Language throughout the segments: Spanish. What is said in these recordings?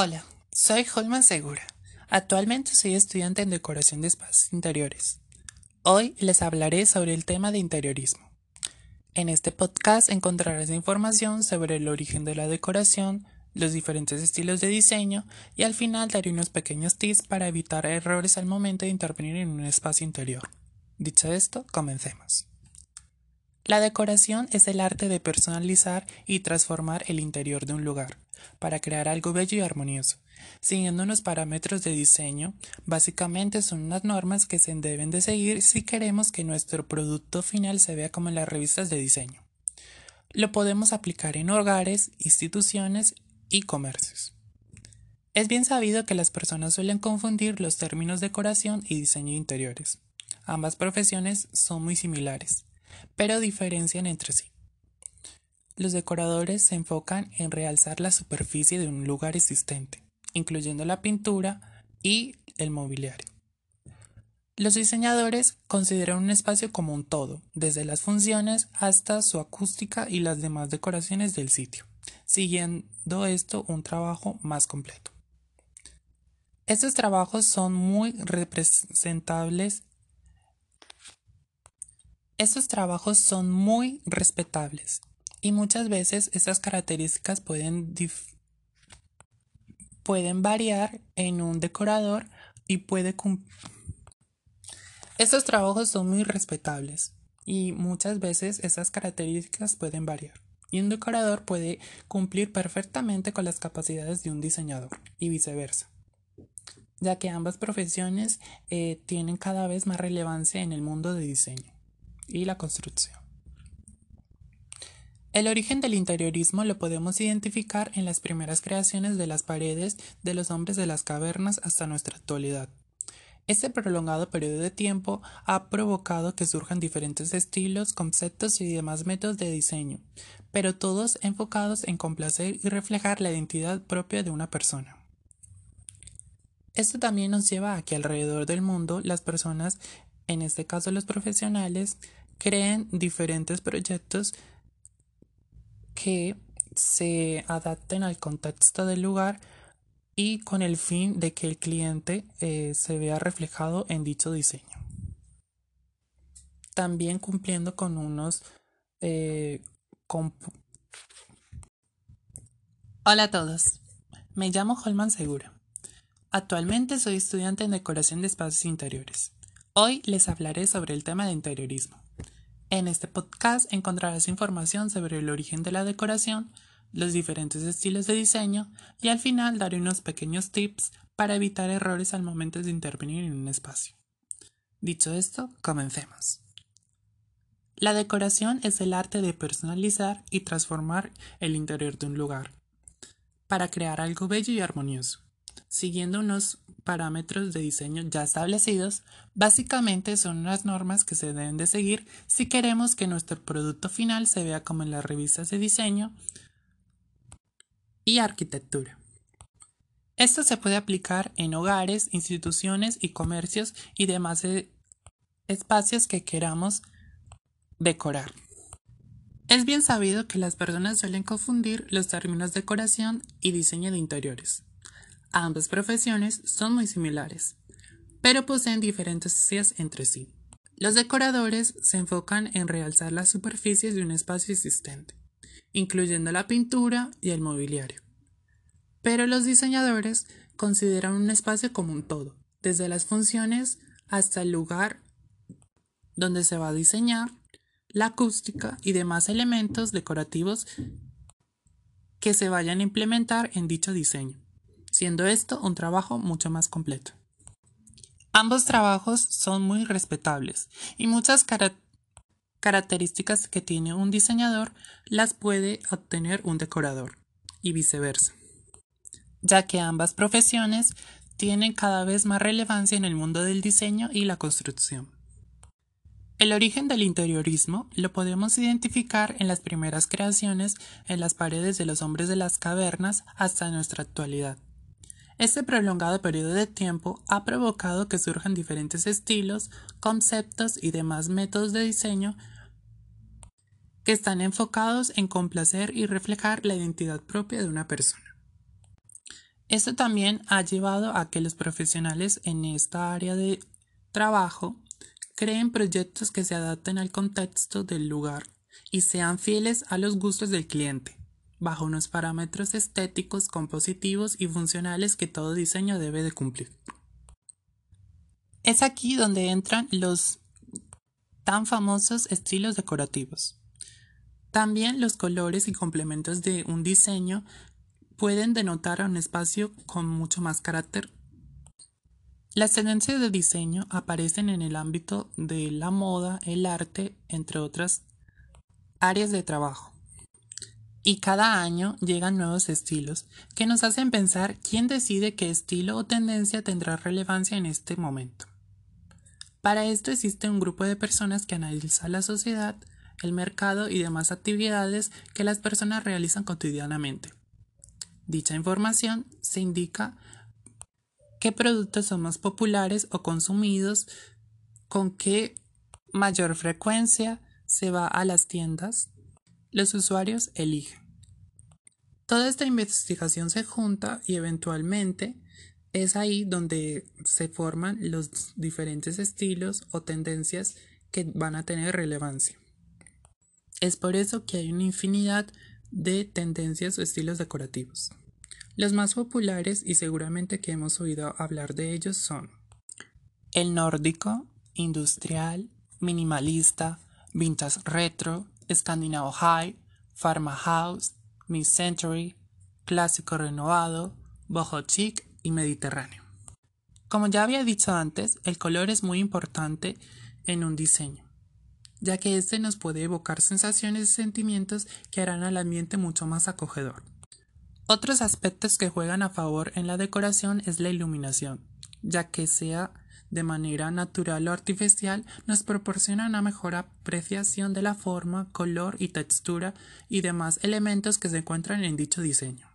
Hola, soy Holman Segura. Actualmente soy estudiante en decoración de espacios interiores. Hoy les hablaré sobre el tema de interiorismo. En este podcast encontrarás información sobre el origen de la decoración, los diferentes estilos de diseño y al final daré unos pequeños tips para evitar errores al momento de intervenir en un espacio interior. Dicho esto, comencemos. La decoración es el arte de personalizar y transformar el interior de un lugar para crear algo bello y armonioso. Siguiendo unos parámetros de diseño, básicamente son unas normas que se deben de seguir si queremos que nuestro producto final se vea como en las revistas de diseño. Lo podemos aplicar en hogares, instituciones y comercios. Es bien sabido que las personas suelen confundir los términos decoración y diseño interiores. Ambas profesiones son muy similares pero diferencian entre sí. Los decoradores se enfocan en realzar la superficie de un lugar existente, incluyendo la pintura y el mobiliario. Los diseñadores consideran un espacio como un todo, desde las funciones hasta su acústica y las demás decoraciones del sitio, siguiendo esto un trabajo más completo. Estos trabajos son muy representables estos trabajos son muy respetables y muchas veces esas características pueden, pueden variar en un decorador y puede Estos trabajos son muy respetables y muchas veces esas características pueden variar. Y un decorador puede cumplir perfectamente con las capacidades de un diseñador y viceversa, ya que ambas profesiones eh, tienen cada vez más relevancia en el mundo de diseño y la construcción. El origen del interiorismo lo podemos identificar en las primeras creaciones de las paredes de los hombres de las cavernas hasta nuestra actualidad. Este prolongado periodo de tiempo ha provocado que surjan diferentes estilos, conceptos y demás métodos de diseño, pero todos enfocados en complacer y reflejar la identidad propia de una persona. Esto también nos lleva a que alrededor del mundo las personas, en este caso los profesionales, creen diferentes proyectos que se adapten al contexto del lugar y con el fin de que el cliente eh, se vea reflejado en dicho diseño. También cumpliendo con unos... Eh, Hola a todos, me llamo Holman Segura. Actualmente soy estudiante en decoración de espacios interiores. Hoy les hablaré sobre el tema de interiorismo. En este podcast encontrarás información sobre el origen de la decoración, los diferentes estilos de diseño y al final daré unos pequeños tips para evitar errores al momento de intervenir en un espacio. Dicho esto, comencemos. La decoración es el arte de personalizar y transformar el interior de un lugar para crear algo bello y armonioso, siguiendo unos parámetros de diseño ya establecidos, básicamente son unas normas que se deben de seguir si queremos que nuestro producto final se vea como en las revistas de diseño y arquitectura. Esto se puede aplicar en hogares, instituciones y comercios y demás eh, espacios que queramos decorar. Es bien sabido que las personas suelen confundir los términos decoración y diseño de interiores. Ambas profesiones son muy similares, pero poseen diferencias entre sí. Los decoradores se enfocan en realzar las superficies de un espacio existente, incluyendo la pintura y el mobiliario. Pero los diseñadores consideran un espacio como un todo, desde las funciones hasta el lugar donde se va a diseñar, la acústica y demás elementos decorativos que se vayan a implementar en dicho diseño siendo esto un trabajo mucho más completo. Ambos trabajos son muy respetables y muchas características que tiene un diseñador las puede obtener un decorador y viceversa, ya que ambas profesiones tienen cada vez más relevancia en el mundo del diseño y la construcción. El origen del interiorismo lo podemos identificar en las primeras creaciones en las paredes de los hombres de las cavernas hasta nuestra actualidad. Este prolongado periodo de tiempo ha provocado que surjan diferentes estilos, conceptos y demás métodos de diseño que están enfocados en complacer y reflejar la identidad propia de una persona. Esto también ha llevado a que los profesionales en esta área de trabajo creen proyectos que se adapten al contexto del lugar y sean fieles a los gustos del cliente, bajo unos parámetros estéticos, compositivos y funcionales que todo diseño debe de cumplir. Es aquí donde entran los tan famosos estilos decorativos. También los colores y complementos de un diseño pueden denotar a un espacio con mucho más carácter. Las tendencias de diseño aparecen en el ámbito de la moda, el arte, entre otras áreas de trabajo. Y cada año llegan nuevos estilos que nos hacen pensar quién decide qué estilo o tendencia tendrá relevancia en este momento. Para esto existe un grupo de personas que analiza la sociedad, el mercado y demás actividades que las personas realizan cotidianamente. Dicha información se indica qué productos son más populares o consumidos, con qué mayor frecuencia se va a las tiendas, los usuarios eligen. Toda esta investigación se junta y eventualmente es ahí donde se forman los diferentes estilos o tendencias que van a tener relevancia. Es por eso que hay una infinidad de tendencias o estilos decorativos. Los más populares y seguramente que hemos oído hablar de ellos son el nórdico, industrial, minimalista, vintage retro, escandinavo high, farmhouse, mid-century, clásico renovado, boho chic y mediterráneo. Como ya había dicho antes, el color es muy importante en un diseño ya que éste nos puede evocar sensaciones y sentimientos que harán al ambiente mucho más acogedor. Otros aspectos que juegan a favor en la decoración es la iluminación, ya que sea de manera natural o artificial nos proporciona una mejor apreciación de la forma, color y textura y demás elementos que se encuentran en dicho diseño.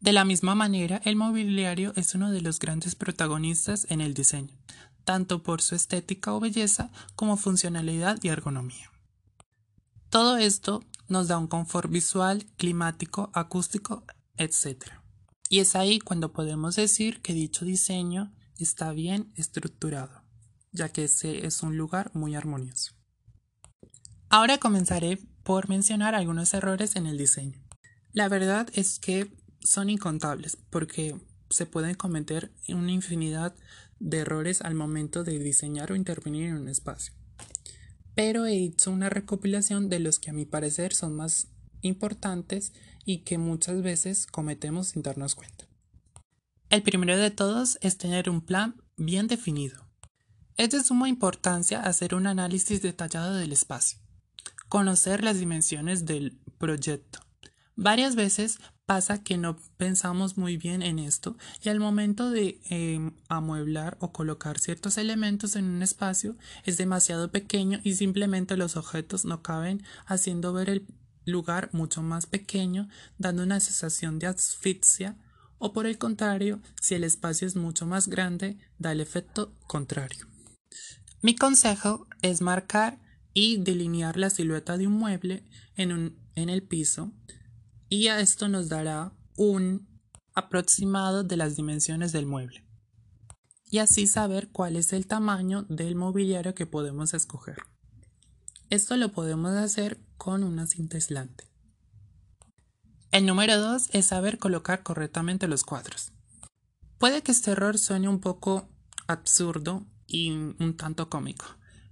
De la misma manera, el mobiliario es uno de los grandes protagonistas en el diseño, tanto por su estética o belleza como funcionalidad y ergonomía. Todo esto nos da un confort visual, climático, acústico, etc. Y es ahí cuando podemos decir que dicho diseño está bien estructurado, ya que ese es un lugar muy armonioso. Ahora comenzaré por mencionar algunos errores en el diseño. La verdad es que son incontables porque se pueden cometer una infinidad de errores al momento de diseñar o intervenir en un espacio. Pero he hecho una recopilación de los que a mi parecer son más importantes y que muchas veces cometemos sin darnos cuenta. El primero de todos es tener un plan bien definido. Es de suma importancia hacer un análisis detallado del espacio, conocer las dimensiones del proyecto. Varias veces pasa que no pensamos muy bien en esto y al momento de em, amueblar o colocar ciertos elementos en un espacio es demasiado pequeño y simplemente los objetos no caben haciendo ver el lugar mucho más pequeño dando una sensación de asfixia o por el contrario si el espacio es mucho más grande da el efecto contrario. Mi consejo es marcar y delinear la silueta de un mueble en, el piso y a esto nos dará un aproximado de las dimensiones del mueble y así saber cuál es el tamaño del mobiliario que podemos escoger. Esto lo podemos hacer con una cinta aislante. El número 2 es saber colocar correctamente los cuadros. Puede que este error suene un poco absurdo y un tanto cómico,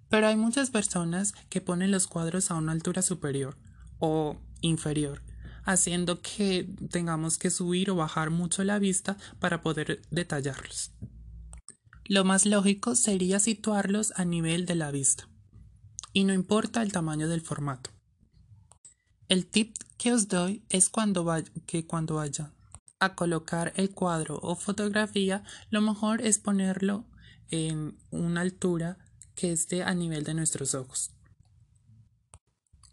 pero hay muchas personas que ponen los cuadros a una altura superior o inferior haciendo que tengamos que subir o bajar mucho la vista para poder detallarlos. Lo más lógico sería situarlos a nivel de la vista, y no importa el tamaño del formato. El tip que os doy es cuando que cuando vayan a colocar el cuadro o fotografía, lo mejor es ponerlo en una altura que esté a nivel de nuestros ojos.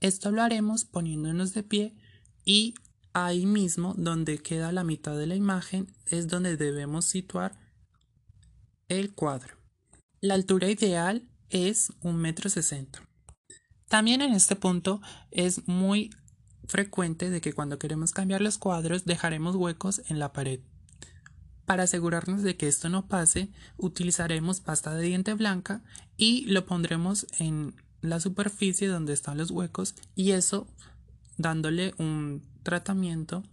Esto lo haremos poniéndonos de pie y ahí mismo donde queda la mitad de la imagen es donde debemos situar el cuadro. La altura ideal es un metro sesenta. También en este punto es muy frecuente de que cuando queremos cambiar los cuadros dejaremos huecos en la pared. Para asegurarnos de que esto no pase, utilizaremos pasta de diente blanca y lo pondremos en la superficie donde están los huecos y eso dándole un tratamiento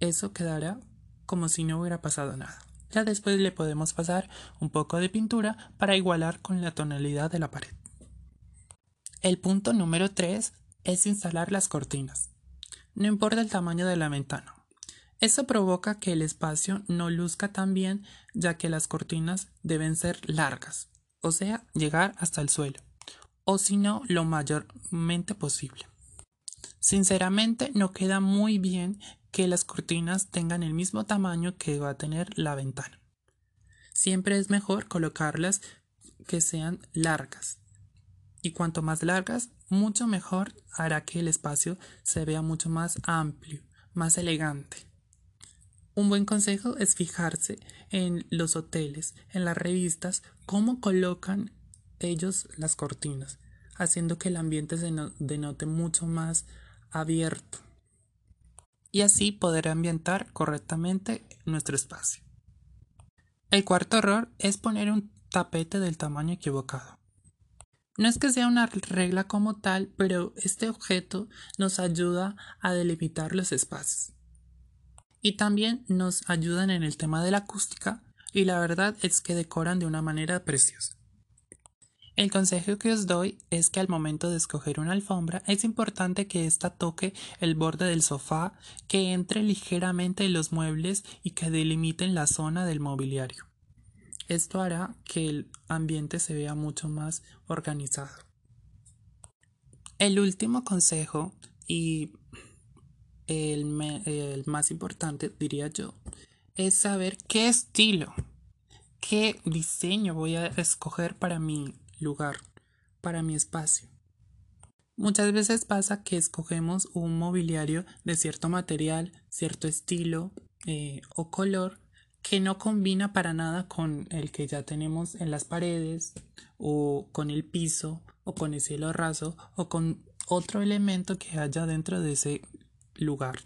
eso quedará como si no hubiera pasado nada. Ya después le podemos pasar un poco de pintura para igualar con la tonalidad de la pared. El punto número 3 es instalar las cortinas. No importa el tamaño de la ventana. Eso provoca que el espacio no luzca tan bien ya que las cortinas deben ser largas, o sea, llegar hasta el suelo, o si no, lo mayormente posible. Sinceramente, no queda muy bien que las cortinas tengan el mismo tamaño que va a tener la ventana. Siempre es mejor colocarlas que sean largas. Y cuanto más largas, mucho mejor hará que el espacio se vea mucho más amplio, más elegante. Un buen consejo es fijarse en los hoteles, en las revistas, cómo colocan ellos las cortinas, haciendo que el ambiente se denote mucho más abierto y así poder ambientar correctamente nuestro espacio. El cuarto error es poner un tapete del tamaño equivocado. No es que sea una regla como tal, pero este objeto nos ayuda a delimitar los espacios. Y también nos ayudan en el tema de la acústica y la verdad es que decoran de una manera preciosa. El consejo que os doy es que al momento de escoger una alfombra es importante que ésta toque el borde del sofá, que entre ligeramente en los muebles y que delimiten la zona del mobiliario. Esto hará que el ambiente se vea mucho más organizado. El último consejo y el, más importante, diría yo, es saber qué estilo, qué diseño voy a escoger para mi lugar, para mi espacio. Muchas veces pasa que escogemos un mobiliario de cierto material, cierto estilo eh, o color que no combina para nada con el que ya tenemos en las paredes o con el piso o con el cielo raso o con otro elemento que haya dentro de ese lugar.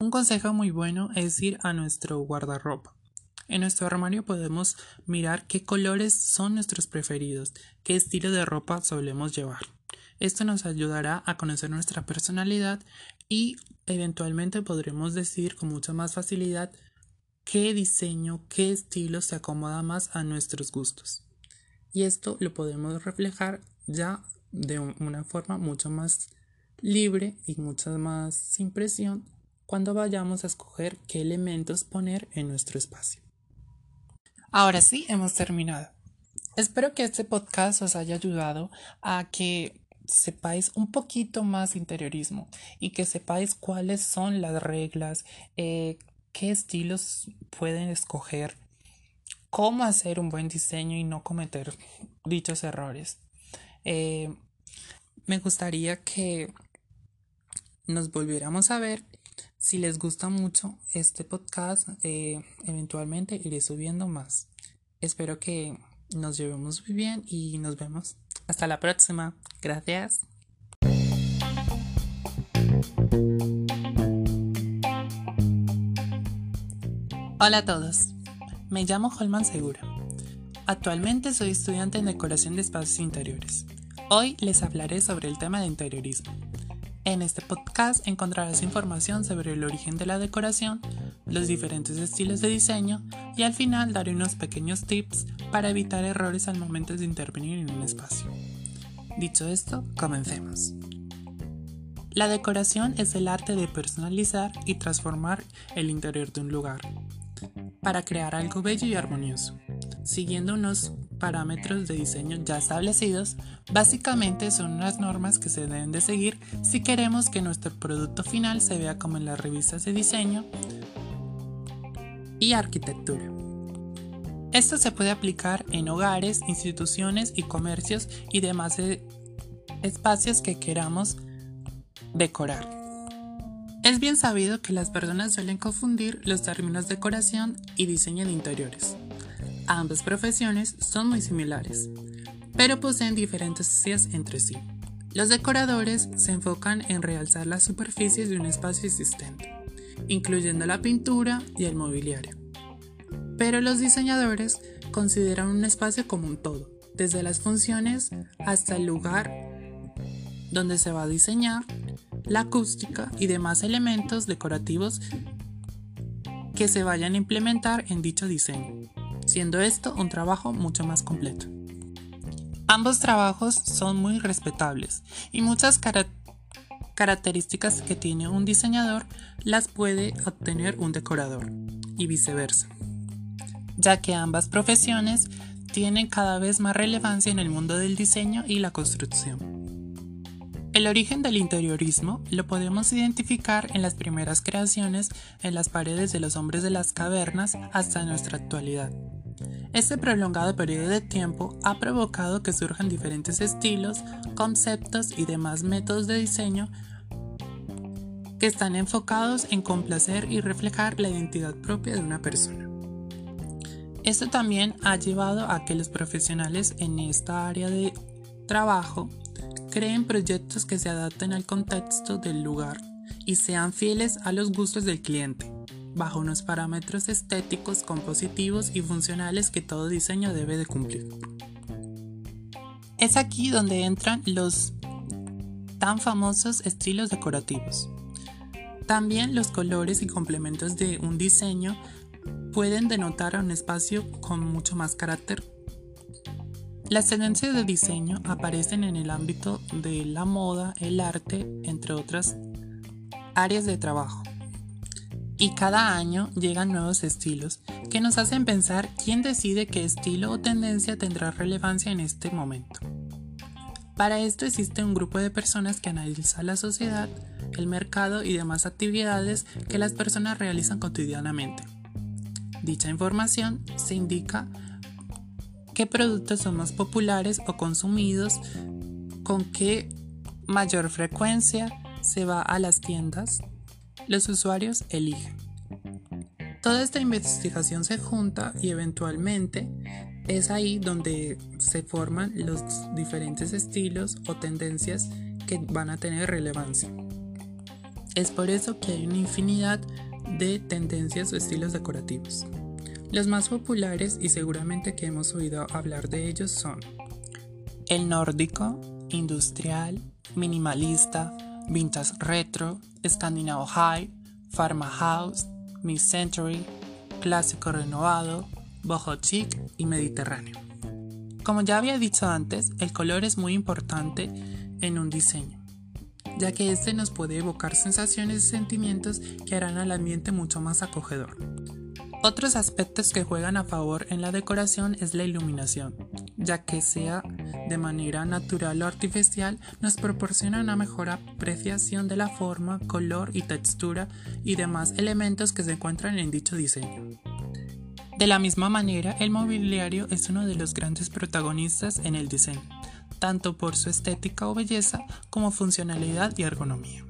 Un consejo muy bueno es ir a nuestro guardarropa en nuestro armario podemos mirar qué colores son nuestros preferidos, qué estilo de ropa solemos llevar. Esto nos ayudará a conocer nuestra personalidad y eventualmente podremos decir con mucha más facilidad qué diseño, qué estilo se acomoda más a nuestros gustos. Y esto lo podemos reflejar ya de una forma mucho más libre y mucha más sin presión cuando vayamos a escoger qué elementos poner en nuestro espacio. Ahora sí, hemos terminado. Espero que este podcast os haya ayudado a que sepáis un poquito más interiorismo y que sepáis cuáles son las reglas, eh, qué estilos pueden escoger, cómo hacer un buen diseño y no cometer dichos errores. Eh, me gustaría que nos volviéramos a ver si les gusta mucho este podcast, eh, eventualmente iré subiendo más. Espero que nos llevemos muy bien y nos vemos. Hasta la próxima. Gracias. Hola a todos. Me llamo Holman Segura. Actualmente soy estudiante en decoración de espacios interiores. Hoy les hablaré sobre el tema de interiorismo. En este podcast encontrarás información sobre el origen de la decoración, los diferentes estilos de diseño y al final daré unos pequeños tips para evitar errores al momento de intervenir en un espacio. Dicho esto, comencemos. La decoración es el arte de personalizar y transformar el interior de un lugar para crear algo bello y armonioso, siguiendo unos parámetros de diseño ya establecidos, básicamente son unas normas que se deben de seguir si queremos que nuestro producto final se vea como en las revistas de diseño y arquitectura. Esto se puede aplicar en hogares, instituciones y comercios y demás espacios que queramos decorar. Es bien sabido que las personas suelen confundir los términos decoración y diseño de interiores. Ambas profesiones son muy similares, pero poseen diferencias entre sí. Los decoradores se enfocan en realzar las superficies de un espacio existente, incluyendo la pintura y el mobiliario. Pero los diseñadores consideran un espacio como un todo, desde las funciones hasta el lugar donde se va a diseñar, la acústica y demás elementos decorativos que se vayan a implementar en dicho diseño, siendo esto un trabajo mucho más completo. Ambos trabajos son muy respetables y muchas características que tiene un diseñador las puede obtener un decorador y viceversa, ya que ambas profesiones tienen cada vez más relevancia en el mundo del diseño y la construcción. El origen del interiorismo lo podemos identificar en las primeras creaciones en las paredes de los hombres de las cavernas hasta nuestra actualidad. Este prolongado periodo de tiempo ha provocado que surjan diferentes estilos, conceptos y demás métodos de diseño que están enfocados en complacer y reflejar la identidad propia de una persona. Esto también ha llevado a que los profesionales en esta área de trabajo creen proyectos que se adapten al contexto del lugar y sean fieles a los gustos del cliente, bajo unos parámetros estéticos, compositivos y funcionales que todo diseño debe de cumplir. Es aquí donde entran los tan famosos estilos decorativos. También los colores y complementos de un diseño pueden denotar a un espacio con mucho más carácter las tendencias de diseño aparecen en el ámbito de la moda, el arte, entre otras áreas de trabajo. Y cada año llegan nuevos estilos que nos hacen pensar quién decide qué estilo o tendencia tendrá relevancia en este momento. Para esto existe un grupo de personas que analiza la sociedad, el mercado y demás actividades que las personas realizan cotidianamente. Dicha información se indica qué productos son más populares o consumidos, con qué mayor frecuencia se va a las tiendas, los usuarios eligen. Toda esta investigación se junta y eventualmente es ahí donde se forman los diferentes estilos o tendencias que van a tener relevancia. Es por eso que hay una infinidad de tendencias o estilos decorativos. Los más populares y seguramente que hemos oído hablar de ellos son el nórdico, industrial, minimalista, vintage retro, escandinavo high, farmhouse, mid-century, clásico renovado, boho chic y mediterráneo. Como ya había dicho antes, el color es muy importante en un diseño, ya que este nos puede evocar sensaciones y sentimientos que harán al ambiente mucho más acogedor. Otros aspectos que juegan a favor en la decoración es la iluminación, ya que sea de manera natural o artificial nos proporciona una mejor apreciación de la forma, color y textura y demás elementos que se encuentran en dicho diseño. De la misma manera, el mobiliario es uno de los grandes protagonistas en el diseño, tanto por su estética o belleza como funcionalidad y ergonomía.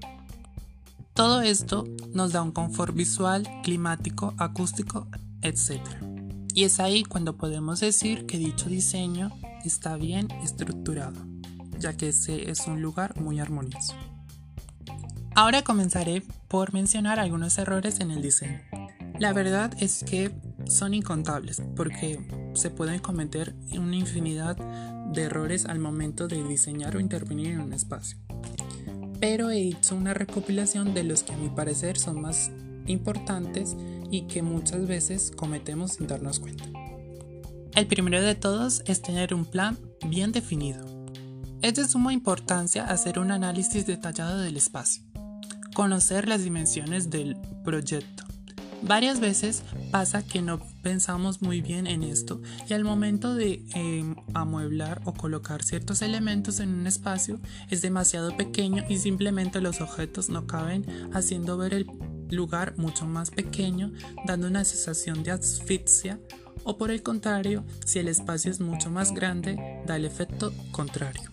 Todo esto nos da un confort visual, climático, acústico, etc. Y es ahí cuando podemos decir que dicho diseño está bien estructurado, ya que ese es un lugar muy armonioso. Ahora comenzaré por mencionar algunos errores en el diseño. La verdad es que son incontables porque se pueden cometer una infinidad de errores al momento de diseñar o intervenir en un espacio pero he hecho una recopilación de los que a mi parecer son más importantes y que muchas veces cometemos sin darnos cuenta. El primero de todos es tener un plan bien definido. Es de suma importancia hacer un análisis detallado del espacio, conocer las dimensiones del proyecto, Varias veces pasa que no pensamos muy bien en esto y al momento de em, amueblar o colocar ciertos elementos en un espacio es demasiado pequeño y simplemente los objetos no caben haciendo ver el lugar mucho más pequeño dando una sensación de asfixia o por el contrario si el espacio es mucho más grande da el efecto contrario.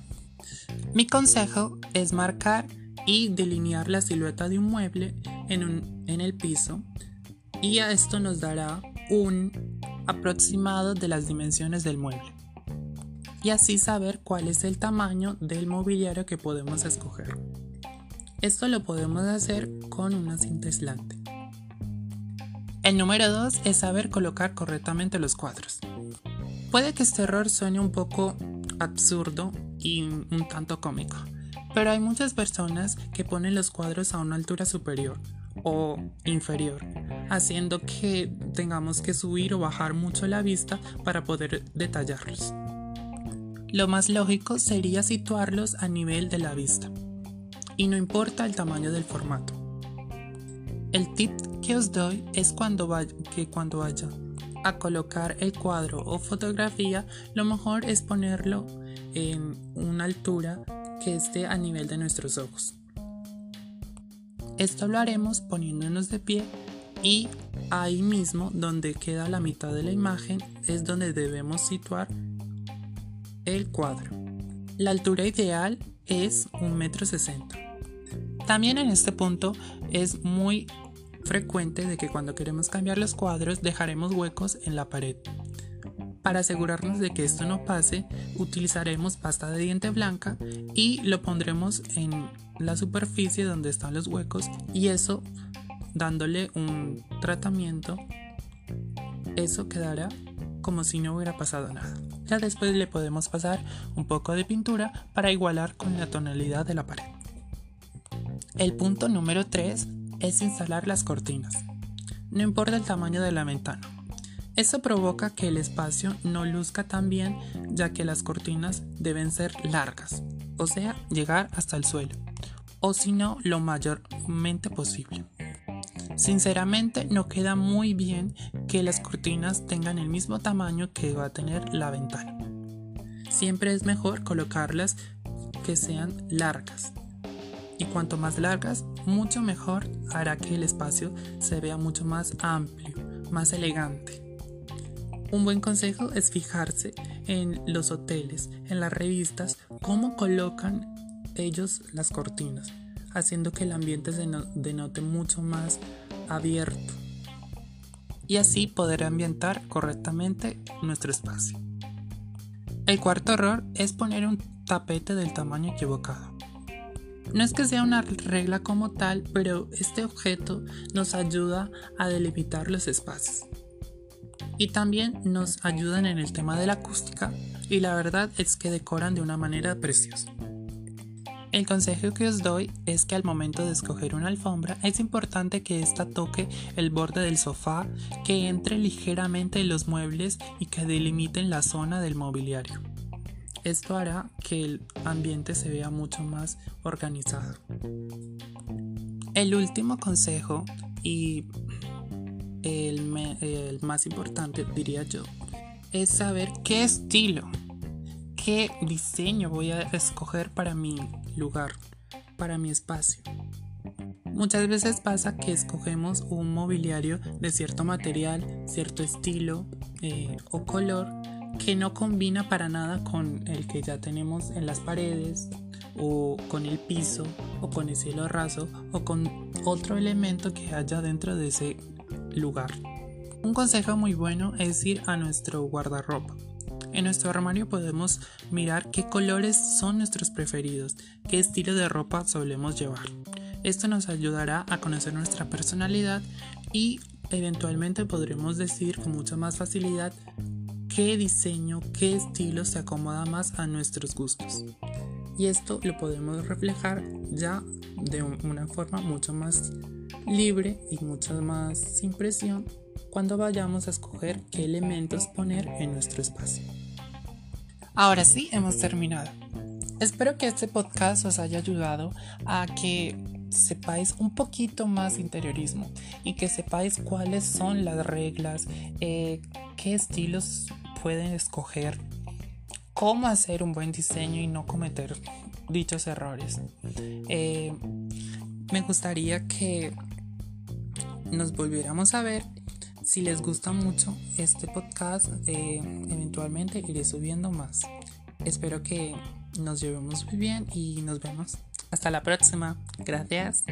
Mi consejo es marcar y delinear la silueta de un mueble en, en el piso y a esto nos dará un aproximado de las dimensiones del mueble y así saber cuál es el tamaño del mobiliario que podemos escoger. Esto lo podemos hacer con una cinta aislante. El número 2 es saber colocar correctamente los cuadros. Puede que este error suene un poco absurdo y un tanto cómico, pero hay muchas personas que ponen los cuadros a una altura superior o inferior, haciendo que tengamos que subir o bajar mucho la vista para poder detallarlos. Lo más lógico sería situarlos a nivel de la vista, y no importa el tamaño del formato. El tip que os doy es cuando que cuando vaya a colocar el cuadro o fotografía, lo mejor es ponerlo en una altura que esté a nivel de nuestros ojos. Esto lo haremos poniéndonos de pie y ahí mismo donde queda la mitad de la imagen es donde debemos situar el cuadro. La altura ideal es un metro sesenta. También en este punto es muy frecuente de que cuando queremos cambiar los cuadros dejaremos huecos en la pared. Para asegurarnos de que esto no pase, utilizaremos pasta de diente blanca y lo pondremos en la superficie donde están los huecos y eso dándole un tratamiento, eso quedará como si no hubiera pasado nada. Ya después le podemos pasar un poco de pintura para igualar con la tonalidad de la pared. El punto número 3 es instalar las cortinas. No importa el tamaño de la ventana. Esto provoca que el espacio no luzca tan bien ya que las cortinas deben ser largas, o sea, llegar hasta el suelo, o si no, lo mayormente posible. Sinceramente no queda muy bien que las cortinas tengan el mismo tamaño que va a tener la ventana. Siempre es mejor colocarlas que sean largas. Y cuanto más largas, mucho mejor hará que el espacio se vea mucho más amplio, más elegante. Un buen consejo es fijarse en los hoteles, en las revistas, cómo colocan ellos las cortinas, haciendo que el ambiente se denote mucho más abierto y así poder ambientar correctamente nuestro espacio. El cuarto error es poner un tapete del tamaño equivocado. No es que sea una regla como tal, pero este objeto nos ayuda a delimitar los espacios y también nos ayudan en el tema de la acústica y la verdad es que decoran de una manera preciosa. El consejo que os doy es que al momento de escoger una alfombra es importante que ésta toque el borde del sofá, que entre ligeramente en los muebles y que delimiten la zona del mobiliario. Esto hará que el ambiente se vea mucho más organizado. El último consejo y el, más importante, diría yo, es saber qué estilo, qué diseño voy a escoger para mi lugar, para mi espacio. Muchas veces pasa que escogemos un mobiliario de cierto material, cierto estilo eh, o color que no combina para nada con el que ya tenemos en las paredes o con el piso o con el cielo raso o con otro elemento que haya dentro de ese lugar. Un consejo muy bueno es ir a nuestro guardarropa. En nuestro armario podemos mirar qué colores son nuestros preferidos, qué estilo de ropa solemos llevar. Esto nos ayudará a conocer nuestra personalidad y eventualmente podremos decir con mucha más facilidad qué diseño, qué estilo se acomoda más a nuestros gustos. Y esto lo podemos reflejar ya de una forma mucho más libre y mucho más sin presión cuando vayamos a escoger qué elementos poner en nuestro espacio. Ahora sí, hemos terminado. Espero que este podcast os haya ayudado a que sepáis un poquito más interiorismo y que sepáis cuáles son las reglas, eh, qué estilos pueden escoger, cómo hacer un buen diseño y no cometer dichos errores. Eh, me gustaría que nos volviéramos a ver. Si les gusta mucho este podcast, eh, eventualmente iré subiendo más. Espero que nos llevemos muy bien y nos vemos. Hasta la próxima. Gracias.